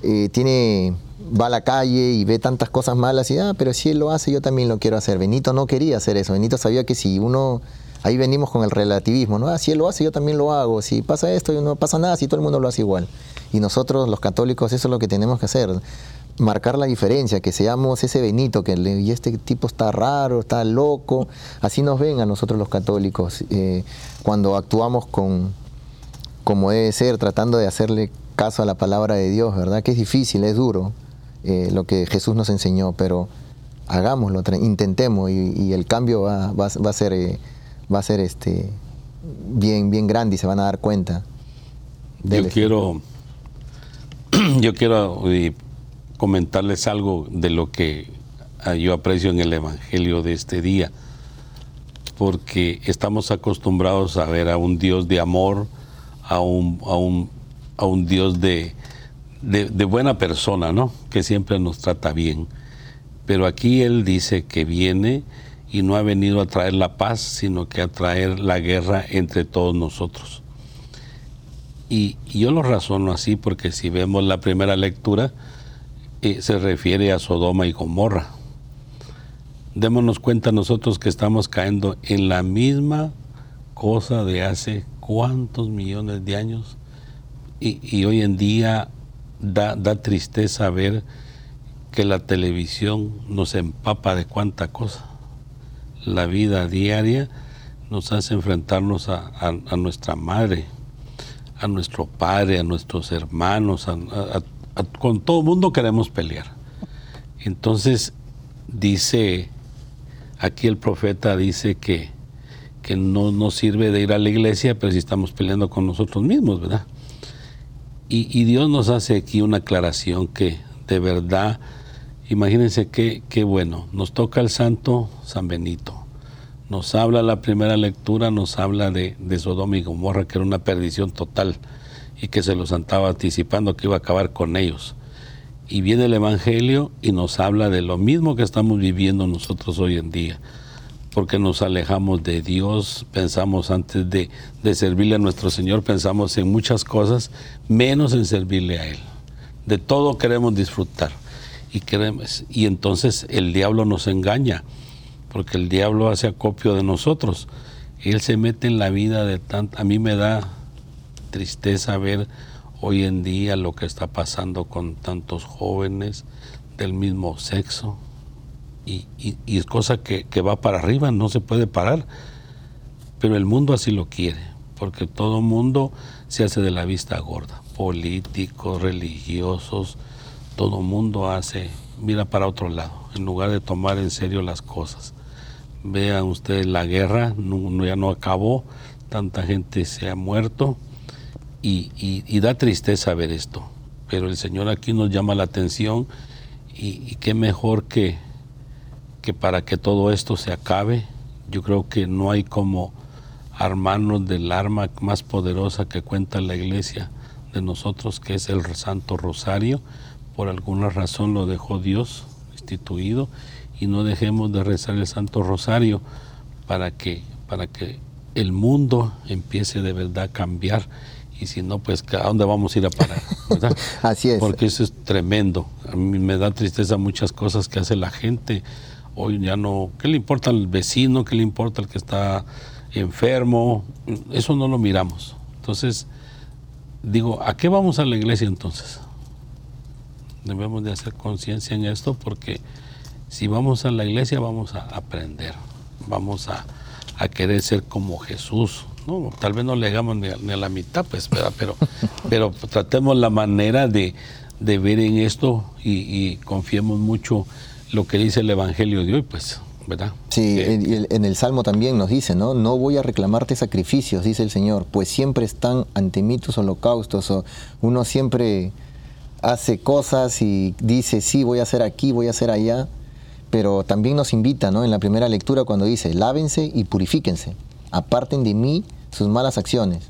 eh, tiene, va a la calle y ve tantas cosas malas y, ah, pero si él lo hace, yo también lo quiero hacer. Benito no quería hacer eso. Benito sabía que si uno, ahí venimos con el relativismo, ¿no? Ah, si él lo hace, yo también lo hago. Si pasa esto, no pasa nada, si todo el mundo lo hace igual. Y nosotros, los católicos, eso es lo que tenemos que hacer marcar la diferencia, que seamos ese Benito, que y este tipo está raro, está loco. Así nos ven a nosotros los católicos eh, cuando actuamos con como debe ser, tratando de hacerle caso a la palabra de Dios, ¿verdad? Que es difícil, es duro eh, lo que Jesús nos enseñó, pero hagámoslo, intentemos y, el cambio va, va, a ser, eh, va a ser este, bien, bien grande y se van a dar cuenta. Yo quiero, yo quiero comentarles algo de lo que ah, yo aprecio en el Evangelio de este día, porque estamos acostumbrados a ver a un Dios de amor, a un, a un, a un Dios de, de, buena persona, ¿no? Que siempre nos trata bien. Pero aquí Él dice que viene y no ha venido a traer la paz, sino que a traer la guerra entre todos nosotros. Y, yo lo razono así porque si vemos la primera lectura, se refiere a Sodoma y Gomorra. Démonos cuenta nosotros que estamos cayendo en la misma cosa de hace cuántos millones de años y, hoy en día da, tristeza ver que la televisión nos empapa de cuánta cosa. La vida diaria nos hace enfrentarnos a, nuestra madre, a nuestro padre, a nuestros hermanos, con todo mundo queremos pelear. Entonces dice, aquí el profeta dice que, que no nos sirve de ir a la iglesia, pero si estamos peleando con nosotros mismos, ¿verdad? Y, Dios nos hace aquí una aclaración que de verdad, imagínense qué, qué bueno, nos toca el santo San Benito. Nos habla la primera lectura, nos habla de, de Sodoma y Gomorra, que era una perdición total y que se los estaba anticipando que iba a acabar con ellos. Y viene el Evangelio y nos habla de lo mismo que estamos viviendo nosotros hoy en día, porque nos alejamos de Dios, pensamos antes de, servirle a nuestro Señor, pensamos en muchas cosas, menos en servirle a Él. De todo queremos disfrutar. Y, queremos, y entonces el diablo nos engaña, porque el diablo hace acopio de nosotros. Él se mete en la vida de tanto, a mí me da tristeza ver hoy en día lo que está pasando con tantos jóvenes del mismo sexo. Y, es cosa que, va para arriba, no se puede parar. Pero el mundo así lo quiere, porque todo mundo se hace de la vista gorda. Políticos, religiosos, todo mundo hace, mira para otro lado, en lugar de tomar en serio las cosas. Vean ustedes la guerra, ya no acabó, tanta gente se ha muerto y, da tristeza ver esto, pero el Señor aquí nos llama la atención y, qué mejor que, que para que todo esto se acabe, yo creo que no hay como armarnos del arma más poderosa que cuenta la iglesia de nosotros, que es el Santo Rosario. Por alguna razón lo dejó Dios instituido y no dejemos de rezar el Santo Rosario para que, para que el mundo empiece de verdad a cambiar y si no, pues a dónde vamos a ir a parar. Así es. Porque eso es tremendo. A mí me da tristeza muchas cosas que hace la gente. Hoy ya no, ¿qué le importa al vecino? ¿Qué le importa al que está enfermo? Eso no lo miramos. Entonces, digo, ¿a qué vamos a la iglesia entonces? Debemos de hacer conciencia en esto porque si vamos a la iglesia vamos a aprender, vamos a, a querer ser como Jesús, no, tal vez no le hagamos ni a, la mitad, pues, pero, pero tratemos la manera de, ver en esto y, confiemos mucho lo que dice el Evangelio de hoy, pues, ¿verdad? Sí, en, el Salmo también nos dice, ¿no? No voy a reclamarte sacrificios, dice el Señor, pues siempre están ante mí tus holocaustos. O uno siempre hace cosas y dice, sí, voy a hacer aquí, voy a hacer allá, pero también nos invita, ¿no? En la primera lectura cuando dice, lávense y purifíquense, aparten de mí sus malas acciones.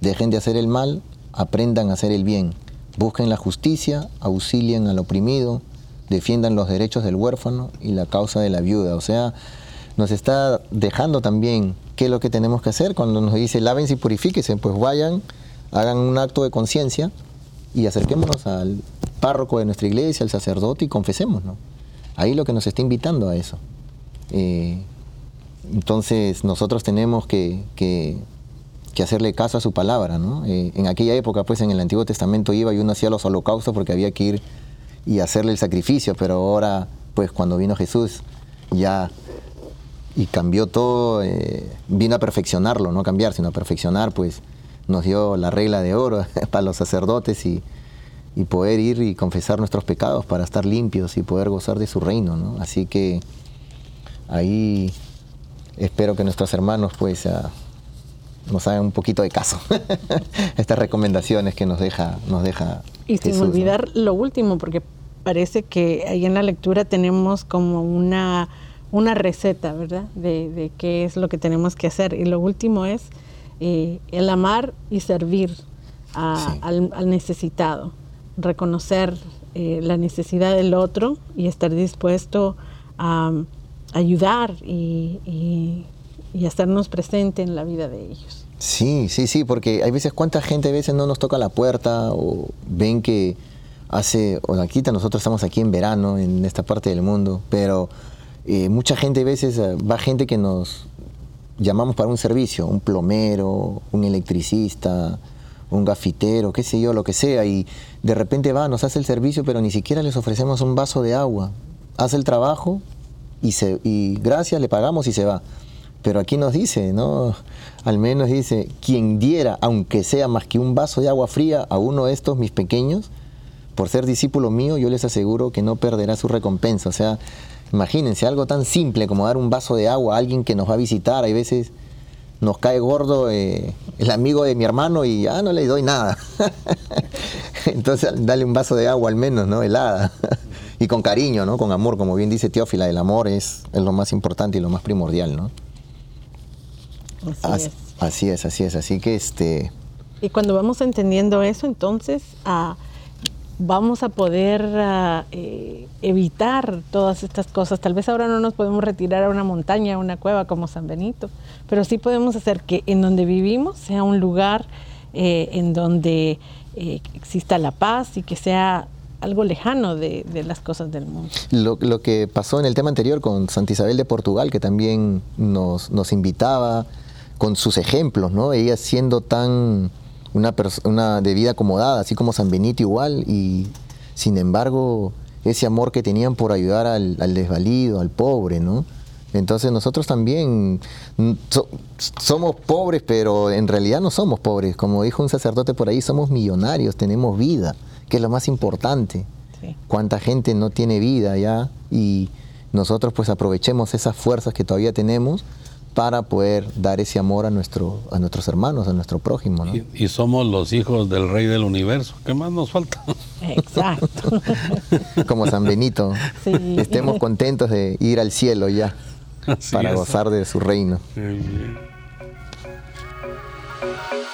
Dejen de hacer el mal, aprendan a hacer el bien. Busquen la justicia, auxilien al oprimido, defiendan los derechos del huérfano y la causa de la viuda. O sea, nos está dejando también qué es lo que tenemos que hacer. Cuando nos dice lávense y purifíquense, pues vayan, hagan un acto de conciencia y acerquémonos al párroco de nuestra iglesia, al sacerdote y confesemos. ¿no? Ahí lo que nos está invitando a eso. Eh, entonces nosotros tenemos que, que, hacerle caso a su palabra. ¿no? Eh, en aquella época, pues en el Antiguo Testamento iba y uno hacía los holocaustos porque había que ir y hacerle el sacrificio, pero ahora, pues cuando vino Jesús, ya y cambió todo, eh, vino a perfeccionarlo, no a cambiar, sino a perfeccionar, pues nos dio la regla de oro para los sacerdotes y, y, poder ir y confesar nuestros pecados para estar limpios y poder gozar de su reino, ¿no? Así que ahí espero que nuestros hermanos pues nos hagan un poquito de caso estas recomendaciones que nos deja nos deja y sin olvidar lo último porque parece que ahí en la lectura tenemos como una una receta, ¿verdad? De, qué es lo que tenemos que hacer. Y lo último es eh, el amar y servir al, al, reconocer eh, la necesidad del otro y estar dispuesto a ayudar y, y, hacernos presente en la vida de ellos. Sí, sí, sí, porque hay veces cuánta gente a veces no nos toca la puerta o ven que hace, o aquí nosotros estamos aquí en verano en esta parte del mundo, pero eh, mucha gente a veces eh, va gente que nos llamamos para un servicio, un plomero, un electricista, un gafitero, qué sé yo, lo que sea, y de repente va, nos hace el servicio, pero ni siquiera les ofrecemos un vaso de agua. Hace el trabajo y, se, y gracias, le pagamos y se va. Pero aquí nos dice, ¿no? Al menos dice, quien diera, aunque sea más que un vaso de agua fría a uno de estos mis pequeños, por ser discípulo mío, yo les aseguro que no perderá su recompensa. O sea, Imagínense, algo tan simple como dar un vaso de agua a alguien que nos va a visitar. Hay veces nos cae gordo eh, el amigo de mi hermano y ah, no le doy nada. Entonces, dale un vaso de agua al menos, ¿no? Helada. y con cariño, ¿no? Con amor, como bien dice Teófila, el amor es, es lo más importante y lo más primordial, ¿no? Así, es. así es, así es. Así que este. Y cuando vamos entendiendo eso, entonces a vamos a poder ah, eh, evitar todas estas cosas. Tal vez ahora no nos podemos retirar a una montaña, a una cueva como San Benito, pero sí podemos hacer que en donde vivimos sea un lugar eh, en donde eh, exista la paz y que sea algo lejano de, las cosas del mundo. Lo, lo, que pasó en el tema anterior con Santa Isabel de Portugal, que también nos, nos invitaba con sus ejemplos, ¿no? Ella siendo tan una, una de vida acomodada, así como San Benito igual, y sin embargo ese amor que tenían por ayudar al, desvalido, al pobre, ¿no? Entonces nosotros también mm, somos pobres, pero en realidad no somos pobres. Como dijo un sacerdote por ahí, somos millonarios, tenemos vida, que es lo más importante. Cuánta gente no tiene vida ya y nosotros pues aprovechemos esas fuerzas que todavía tenemos para poder dar ese amor a, nuestro, a nuestros hermanos, a nuestro prójimo. Y, somos los hijos del Rey del Universo. ¿Qué más nos falta? Exacto. Como San Benito. Estemos contentos de ir al cielo ya para gozar de su reino. Santo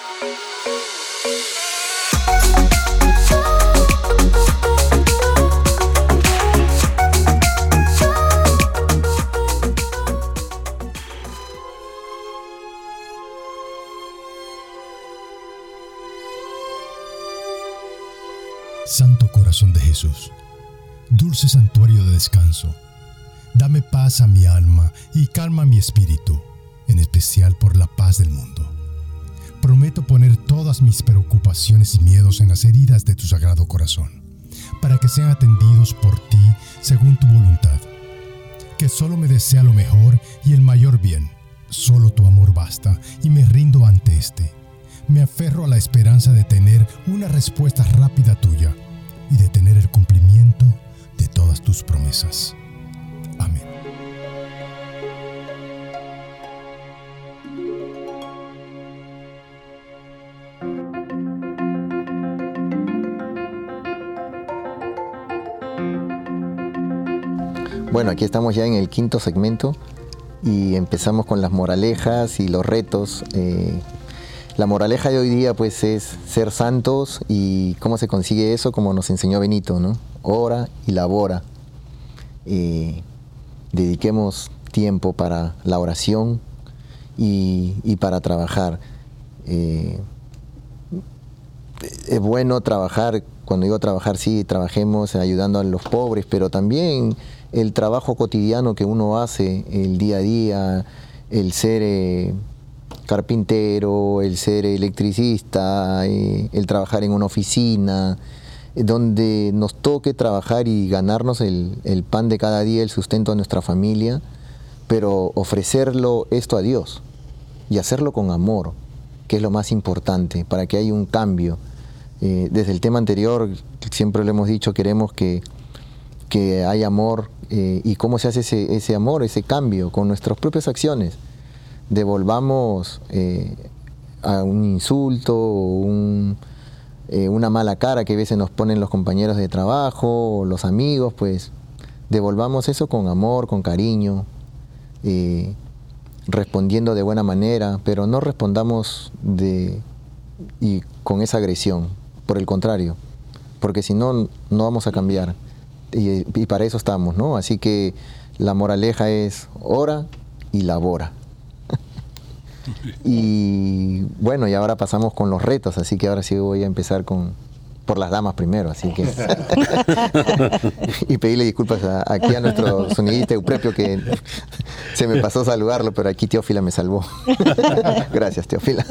Corazón de Jesús, dulce santuario de descanso, dame paz a mi alma y calma mi espíritu, en especial por la paz del mundo. Prometo poner todas mis preocupaciones y miedos en las heridas de tu sagrado corazón, para que sean atendidos por ti según tu voluntad. Que solo me desea lo mejor y el mayor bien. Solo tu amor basta y me rindo ante este. Me aferro a la esperanza de tener una respuesta rápida tuya y de tener el cumplimiento de todas tus promesas. Amén. Bueno, aquí estamos ya en el quinto segmento y empezamos con las moralejas y los retos eh, la moraleja de hoy día pues es ser santos y cómo se consigue eso, como nos enseñó Benito, ¿no? Ora y labora eh, dediquemos tiempo para la oración y, para trabajar. Eh, es bueno trabajar, cuando digo trabajar, sí, trabajemos ayudando a los pobres, pero también el trabajo cotidiano que uno hace, el día a día, el ser eh, carpintero, el ser electricista, eh, el trabajar en una oficina, donde nos toque trabajar y ganarnos el, pan de cada día, el sustento de nuestra familia, pero ofrecerlo esto a Dios y hacerlo con amor, que es lo más importante, para que haya un cambio. Eh, desde el tema anterior, siempre lo hemos dicho, queremos que, que haya amor. Eh, ¿Y cómo se hace ese, ese, amor, ese cambio? Con nuestras propias acciones. Devolvamos eh, a un insulto un, una mala cara que a veces nos ponen los compañeros de trabajo, los amigos, pues devolvamos eso con amor, con cariño respondiendo de buena manera, pero no respondamos de, y con esa agresión, por el contrario, porque si no, no vamos a cambiar. Y, para eso estamos, ¿no? Así que la moraleja es ora y labora. Y bueno, y ahora pasamos con los retos, así que ahora sí voy a empezar con, por las damas primero, así que. y pedirle disculpas aquí a nuestro sonidista Eupropio que se me pasó saludarlo, pero aquí Teófila me salvó. Gracias, Teófila.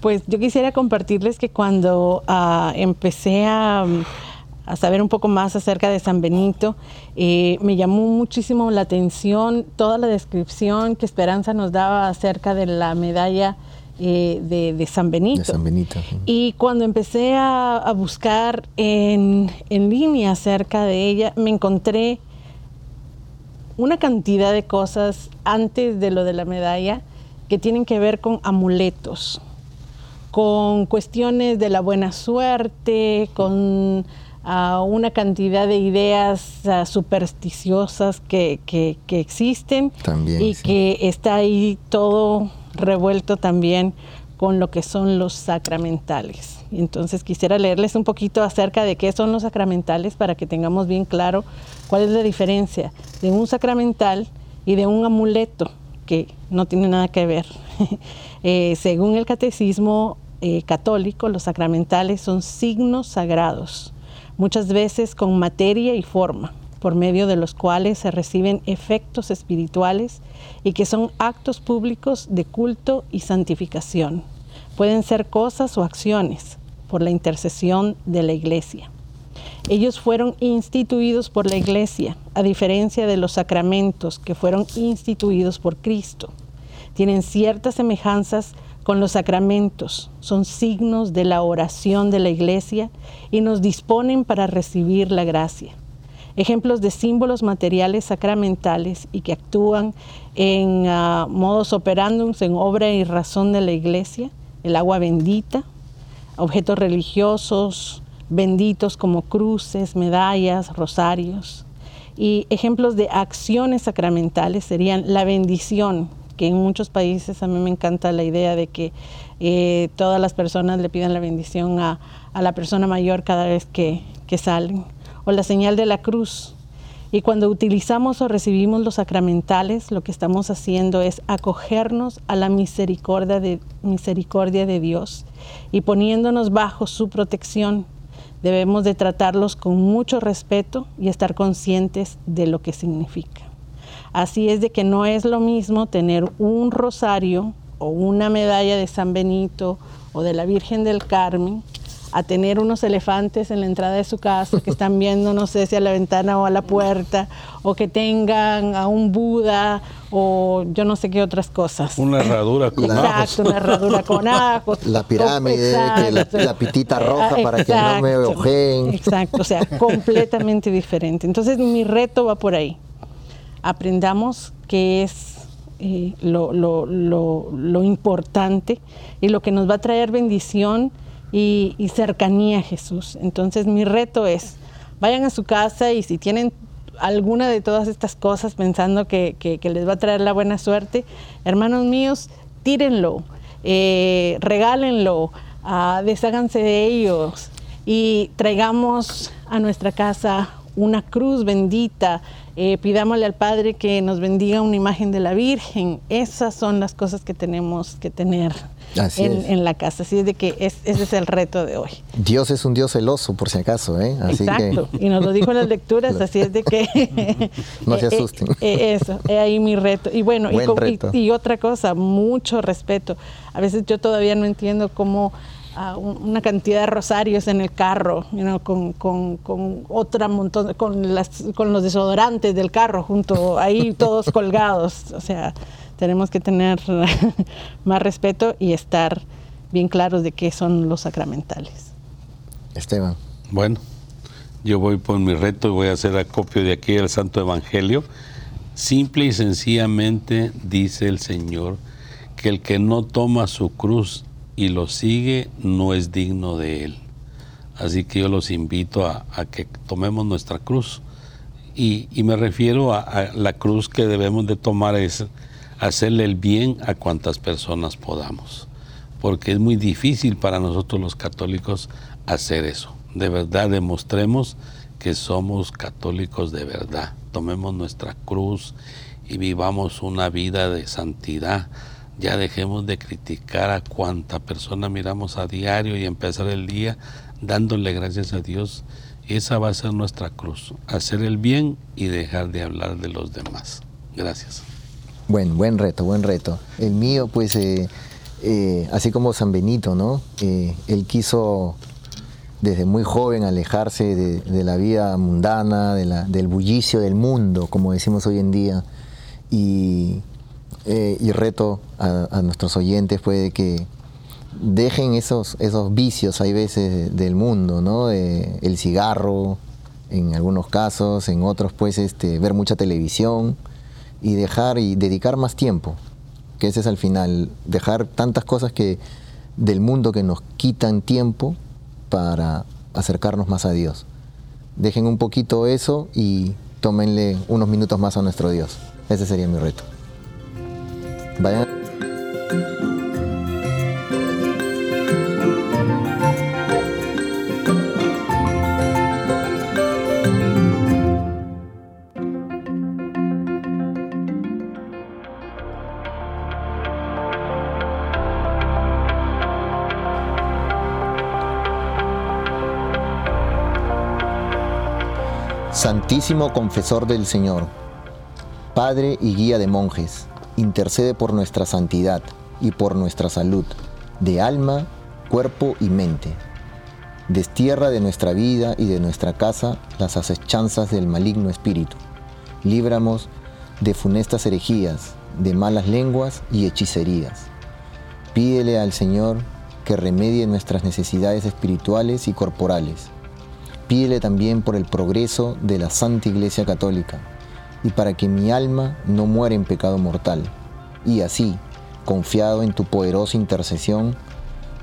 pues yo quisiera compartirles que cuando ah, empecé a, saber un poco más acerca de San Benito, eh, me llamó muchísimo la atención toda la descripción que Esperanza nos daba acerca de la medalla eh, de, San Benito. Y cuando empecé a, buscar en, línea acerca de ella, me encontré una cantidad de cosas antes de lo de la medalla que tienen que ver con amuletos, con cuestiones de la buena suerte, con ah, una cantidad de ideas supersticiosas que, existen y que está ahí todo revuelto también con lo que son los sacramentales. Entonces quisiera leerles un poquito acerca de qué son los sacramentales para que tengamos bien claro cuál es la diferencia de un sacramental y de un amuleto, que no tiene nada que ver. Eh, según el catecismo eh, católico, los sacramentales son signos sagrados, muchas veces con materia y forma por medio de los cuales se reciben efectos espirituales y que son actos públicos de culto y santificación. Pueden ser cosas o acciones por la intercesión de la Iglesia. Ellos fueron instituidos por la Iglesia, a diferencia de los sacramentos que fueron instituidos por Cristo. Tienen ciertas semejanzas con los sacramentos, son signos de la oración de la Iglesia y nos disponen para recibir la gracia. Ejemplos de símbolos materiales sacramentales y que actúan en ah, modos operandums, en obra y razón de la iglesia, el agua bendita, objetos religiosos benditos como cruces, medallas, rosarios. Y ejemplos de acciones sacramentales serían la bendición, que en muchos países a mí me encanta la idea de que eh, todas las personas le pidan la bendición a, la persona mayor cada vez que salen o la señal de la cruz. Y cuando utilizamos o recibimos los sacramentales, lo que estamos haciendo es acogernos a la misericordia de, misericordia de Dios y poniéndonos bajo su protección. Debemos de tratarlos con mucho respeto y estar conscientes de lo que significa. Así es de que no es lo mismo tener un rosario o una medalla de San Benito o de la Virgen del Carmen a tener unos elefantes en la entrada de su casa que están viendo, no sé si a la ventana o a la puerta, o que tengan a un Buda o yo no sé qué otras cosas. Una herradura con Exacto, una herradura con ajos. La pirámide, la, pitita roja para que no me ojeen. Exacto, o sea, completamente diferente. Entonces mi reto va por ahí. Aprendamos qué es eh, lo, lo, lo, importante y lo que nos va a traer bendición y, cercanía a Jesús. Entonces mi reto es, vayan a su casa y si tienen alguna de todas estas cosas pensando que, les va a traer la buena suerte, hermanos míos, tírenlo, eh, regálenlo, ah, desháganse de ellos y traigamos a nuestra casa una cruz bendita, eh, pidámosle al Padre que nos bendiga una imagen de la Virgen. Esas son las cosas que tenemos que tener en, la casa. Así es de que ese es el reto de hoy. Dios es un Dios celoso, por si acaso. ¿eh? Exacto. Y nos lo dijo en las lecturas, así es de que... no se eh, asusten. Eh, eso, es ahí mi reto. Y bueno, y, otra cosa, mucho respeto. A veces yo todavía no entiendo cómo una cantidad de rosarios en el carro, con, con, con, otra montón, con, las, con los desodorantes del carro junto ahí todos colgados. O sea, tenemos que tener más respeto y estar bien claros de qué son los sacramentales. Esteban. Bueno, yo voy por mi reto y voy a hacer acopio de aquí el Santo Evangelio. Simple y sencillamente dice el Señor que el que no toma su cruz y lo sigue no es digno de él. Así que yo los invito a, que tomemos nuestra cruz. Y, me refiero a, a, la cruz que debemos de tomar es hacerle el bien a cuantas personas podamos, porque es muy difícil para nosotros los católicos hacer eso. De verdad demostremos que somos católicos de verdad. Tomemos nuestra cruz y vivamos una vida de santidad. Ya dejemos de criticar a cuanta persona miramos a diario y empezar el día dándole gracias a Dios. Esa va a ser nuestra cruz, hacer el bien y dejar de hablar de los demás. Gracias. Buen, buen reto, buen reto. El mío, pues, eh, eh, así como San Benito, ¿no? Eh, él quiso desde muy joven alejarse de, la vida mundana, de la, del bullicio del mundo, como decimos hoy en día. Y, reto a, nuestros oyentes puede que dejen esos, esos vicios, hay veces, del mundo, ¿no? el cigarro, en algunos casos, en otros, pues, este, ver mucha televisión y dejar y dedicar más tiempo, que ese es al final, dejar tantas cosas que del mundo que nos quitan tiempo para acercarnos más a Dios. Dejen un poquito eso y tómenle unos minutos más a nuestro Dios. Ese sería mi reto. Santísimo Confesor del Señor, Padre y guía de monjes, intercede por nuestra santidad y por nuestra salud, de alma, cuerpo y mente. Destierra de nuestra vida y de nuestra casa las acechanzas del maligno espíritu. Líbramos de funestas herejías, de malas lenguas y hechicerías. Pídele al Señor que remedie nuestras necesidades espirituales y corporales Pídele también por el progreso de la Santa Iglesia Católica y para que mi alma no muera en pecado mortal y así, confiado en tu poderosa intercesión,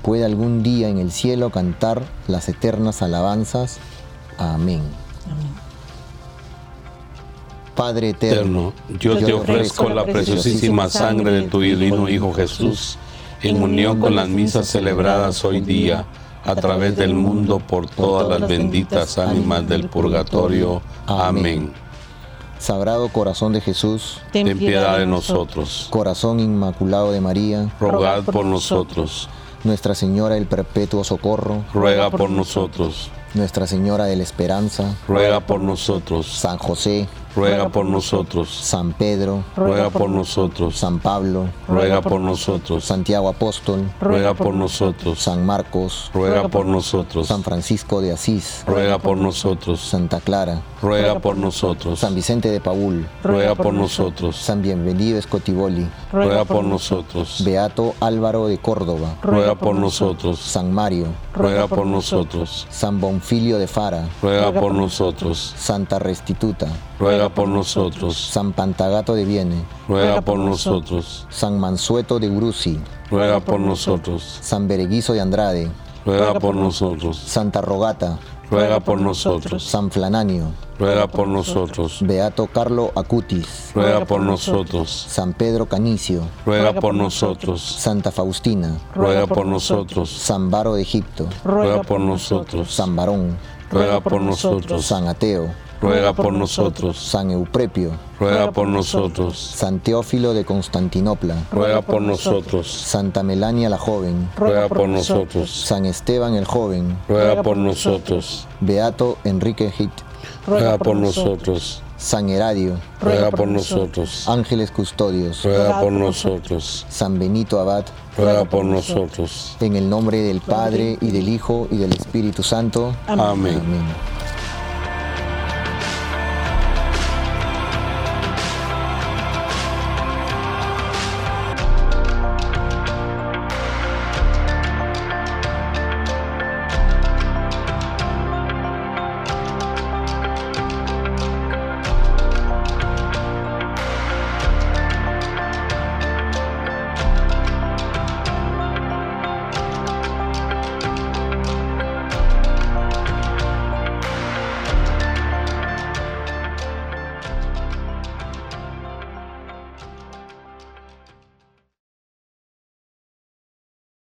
pueda algún día en el cielo cantar las eternas alabanzas. Amén. Padre eterno, yo, te ofrezco la preciosísima sangre de tu divino Hijo Jesús, en unión con las misas celebradas hoy día a través del mundo por todas las benditas ánimas del purgatorio. Amén. Sagrado Corazón de Jesús, ten piedad de nosotros. Corazón Inmaculado de María, rogad por nosotros. Nuestra Señora del Perpetuo Socorro, ruega por nosotros. Nuestra Señora de la Esperanza, ruega por nosotros. San José, ruega por nosotros. San Pedro, ruega por nosotros. San Pablo, ruega por nosotros. Santiago Apóstol, ruega por nosotros. San Marcos, ruega por nosotros. San Francisco de Asís, ruega por nosotros. Santa Clara, ruega por nosotros. San Vicente de Paul, ruega por nosotros. San Bienvenido Escotiboli, ruega por nosotros. Beato Álvaro de Córdoba, ruega por nosotros. San Mario, ruega por nosotros. San Bonfilio de Fara, ruega por nosotros. Santa Restituta, ruega por nosotros. San Pantagato de Viene, ruega por nosotros. San Mansueto de Uruzi, ruega por nosotros. San Bereguizo de Andrade, ruega por nosotros. Santa Rogata, ruega por nosotros. San Flananio, ruega por nosotros. Beato Carlo Acutis, ruega por nosotros. San Pedro Canicio, ruega por nosotros. Santa Faustina, ruega por nosotros. San Baro de Egipto, ruega por nosotros. San Barón, ruega por nosotros. San Ateo, ruega por nosotros. San Euprepio, ruega por nosotros. San Teófilo de Constantinopla, ruega por nosotros. Santa Melania la joven, ruega por nosotros. San Esteban el joven, ruega por nosotros. Beato Enrique Hit, ruega por nosotros. San Heradio, ruega por nosotros. Ángeles Custodios, ruega por nosotros. San Benito Abad, ruega por nosotros. En el nombre del Padre, y del Hijo, y del Espíritu Santo. Amén.